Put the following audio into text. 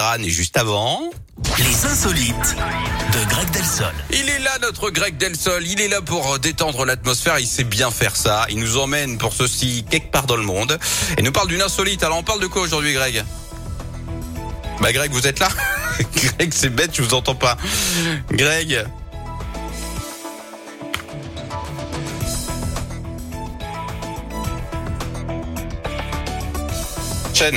et juste avant. Les insolites de Greg Delsol. Il est là notre Greg Delsol, il est là pour euh, détendre l'atmosphère, il sait bien faire ça, il nous emmène pour ceci quelque part dans le monde et nous parle d'une insolite. Alors on parle de quoi aujourd'hui Greg? Bah Greg, vous êtes là? Greg, c'est bête, je vous entends pas. Greg Chaîne